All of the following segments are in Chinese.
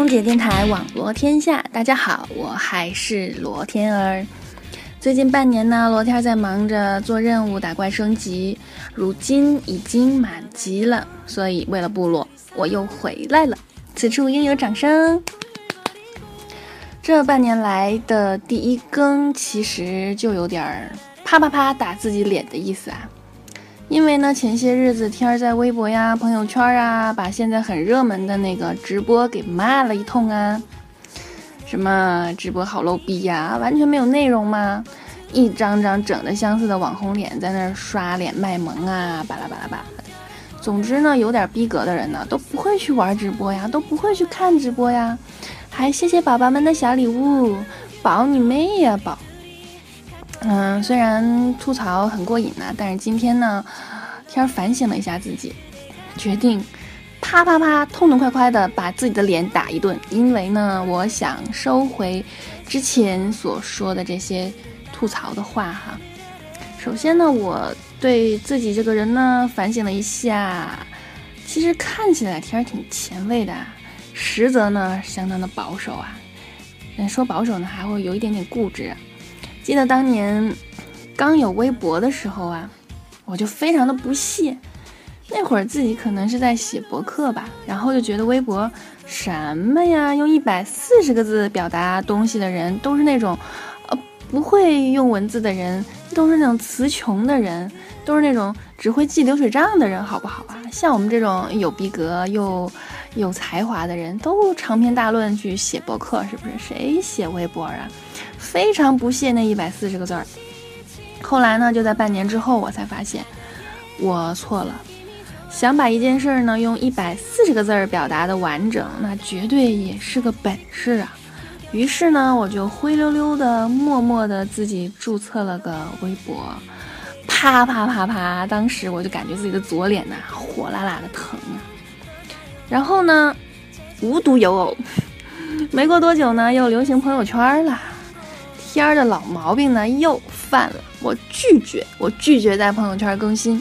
空姐电台网罗天下，大家好，我还是罗天儿。最近半年呢，罗天在忙着做任务、打怪升级，如今已经满级了，所以为了部落，我又回来了。此处应有掌声。这半年来的第一更，其实就有点啪啪啪打自己脸的意思啊。因为呢，前些日子天儿在微博呀、朋友圈啊，把现在很热门的那个直播给骂了一通啊。什么直播好 low 逼呀，完全没有内容吗？一张张整的相似的网红脸在那儿刷脸卖萌啊，巴拉巴拉巴拉。总之呢，有点逼格的人呢都不会去玩直播呀，都不会去看直播呀。还谢谢宝宝们的小礼物，宝你妹呀宝！嗯，虽然吐槽很过瘾呢，但是今天呢，天儿反省了一下自己，决定啪啪啪痛痛快快的把自己的脸打一顿。因为呢，我想收回之前所说的这些吐槽的话哈。首先呢，我对自己这个人呢反省了一下，其实看起来天儿挺前卫的，实则呢相当的保守啊。嗯，说保守呢，还会有一点点固执。记得当年刚有微博的时候啊，我就非常的不屑。那会儿自己可能是在写博客吧，然后就觉得微博什么呀，用一百四十个字表达东西的人都是那种，呃，不会用文字的人，都是那种词穷的人，都是那种只会记流水账的人，好不好啊？像我们这种有逼格又有才华的人，都长篇大论去写博客，是不是？谁写微博啊？非常不屑那一百四十个字儿。后来呢，就在半年之后，我才发现我错了。想把一件事儿呢用一百四十个字儿表达的完整，那绝对也是个本事啊。于是呢，我就灰溜溜的、默默的自己注册了个微博，啪啪啪啪，当时我就感觉自己的左脸呐火辣辣的疼啊。然后呢，无独有偶，没过多久呢，又流行朋友圈了。天儿的老毛病呢又犯了，我拒绝，我拒绝在朋友圈更新，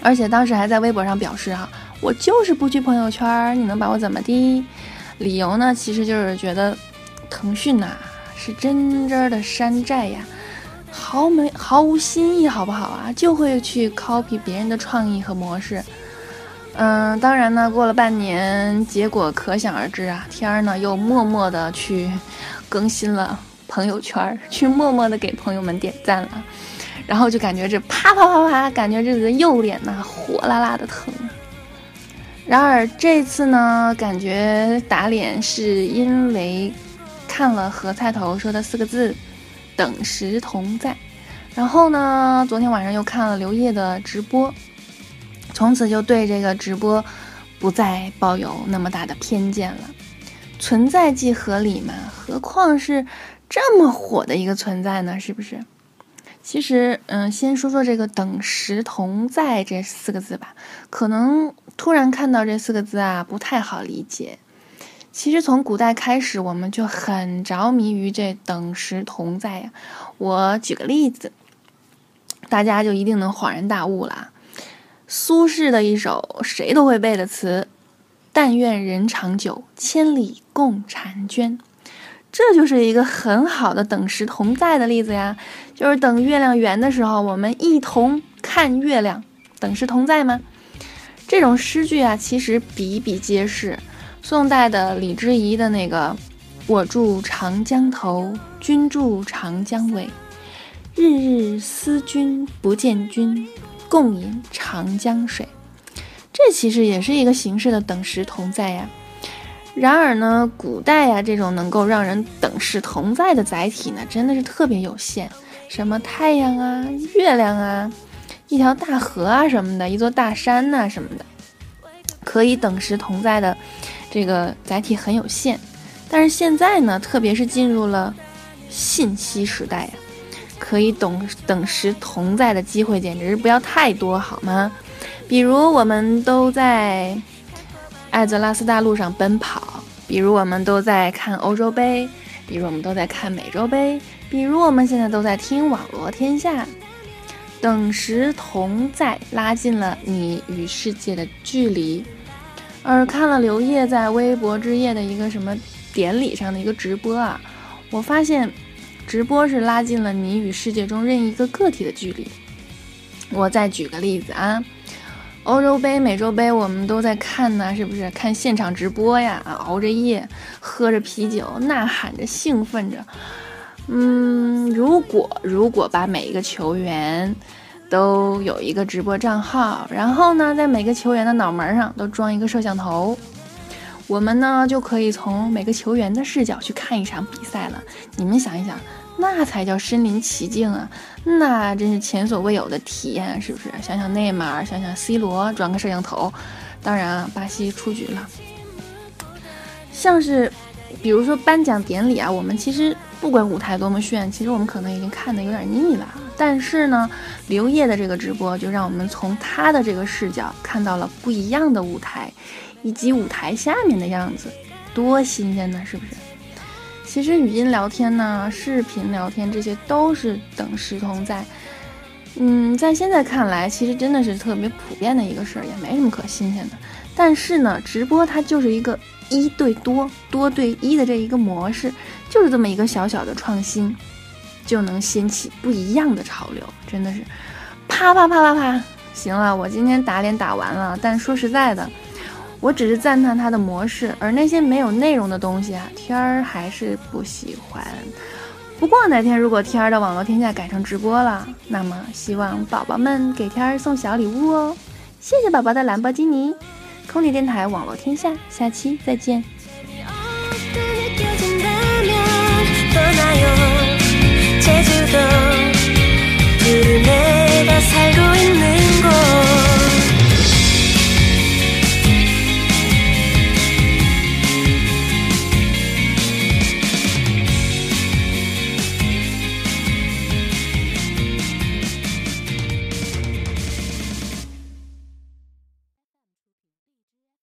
而且当时还在微博上表示哈，我就是不去朋友圈，你能把我怎么的？理由呢，其实就是觉得腾讯呐是真真的山寨呀，毫没毫无新意，好不好啊？就会去 copy 别人的创意和模式。嗯，当然呢，过了半年，结果可想而知啊，天儿呢又默默的去更新了。朋友圈去默默的给朋友们点赞了，然后就感觉这啪啪啪啪，感觉这个右脸呐火辣辣的疼。然而这次呢，感觉打脸是因为看了何菜头说的四个字“等时同在”，然后呢，昨天晚上又看了刘烨的直播，从此就对这个直播不再抱有那么大的偏见了。存在即合理嘛，何况是。这么火的一个存在呢，是不是？其实，嗯，先说说这个“等时同在”这四个字吧。可能突然看到这四个字啊，不太好理解。其实从古代开始，我们就很着迷于这“等时同在”呀。我举个例子，大家就一定能恍然大悟了。苏轼的一首谁都会背的词：“但愿人长久，千里共婵娟。”这就是一个很好的等时同在的例子呀，就是等月亮圆的时候，我们一同看月亮，等时同在吗？这种诗句啊，其实比比皆是。宋代的李之仪的那个“我住长江头，君住长江尾，日日思君不见君，共饮长江水”，这其实也是一个形式的等时同在呀。然而呢，古代呀，这种能够让人等时同在的载体呢，真的是特别有限。什么太阳啊、月亮啊、一条大河啊什么的，一座大山呐什么的，可以等时同在的这个载体很有限。但是现在呢，特别是进入了信息时代呀，可以等等时同在的机会简直是不要太多，好吗？比如我们都在。艾泽拉斯大陆上奔跑，比如我们都在看欧洲杯，比如我们都在看美洲杯，比如我们现在都在听网络天下，等时同在，拉近了你与世界的距离。而看了刘烨在微博之夜的一个什么典礼上的一个直播啊，我发现直播是拉近了你与世界中任意一个个体的距离。我再举个例子啊，欧洲杯、美洲杯我们都在看呢，是不是？看现场直播呀，熬着夜，喝着啤酒，呐喊着，兴奋着。嗯，如果如果把每一个球员。都有一个直播账号，然后呢，在每个球员的脑门上都装一个摄像头，我们呢就可以从每个球员的视角去看一场比赛了。你们想一想，那才叫身临其境啊！那真是前所未有的体验，是不是？想想内马尔，想想 C 罗，装个摄像头。当然啊，巴西出局了。像是，比如说颁奖典礼啊，我们其实不管舞台多么炫，其实我们可能已经看得有点腻了。但是呢，刘烨的这个直播就让我们从他的这个视角看到了不一样的舞台，以及舞台下面的样子，多新鲜呢，是不是？其实语音聊天呢，视频聊天这些都是等时同在。嗯，在现在看来，其实真的是特别普遍的一个事儿，也没什么可新鲜的。但是呢，直播它就是一个一对多、多对一的这一个模式，就是这么一个小小的创新。就能掀起不一样的潮流，真的是啪啪啪啪啪！行了，我今天打脸打完了。但说实在的，我只是赞叹它的模式，而那些没有内容的东西啊，天儿还是不喜欢。不过哪天如果天儿的网络天下改成直播了，那么希望宝宝们给天儿送小礼物哦。谢谢宝宝的兰博基尼，空姐电台网络天下，下期再见。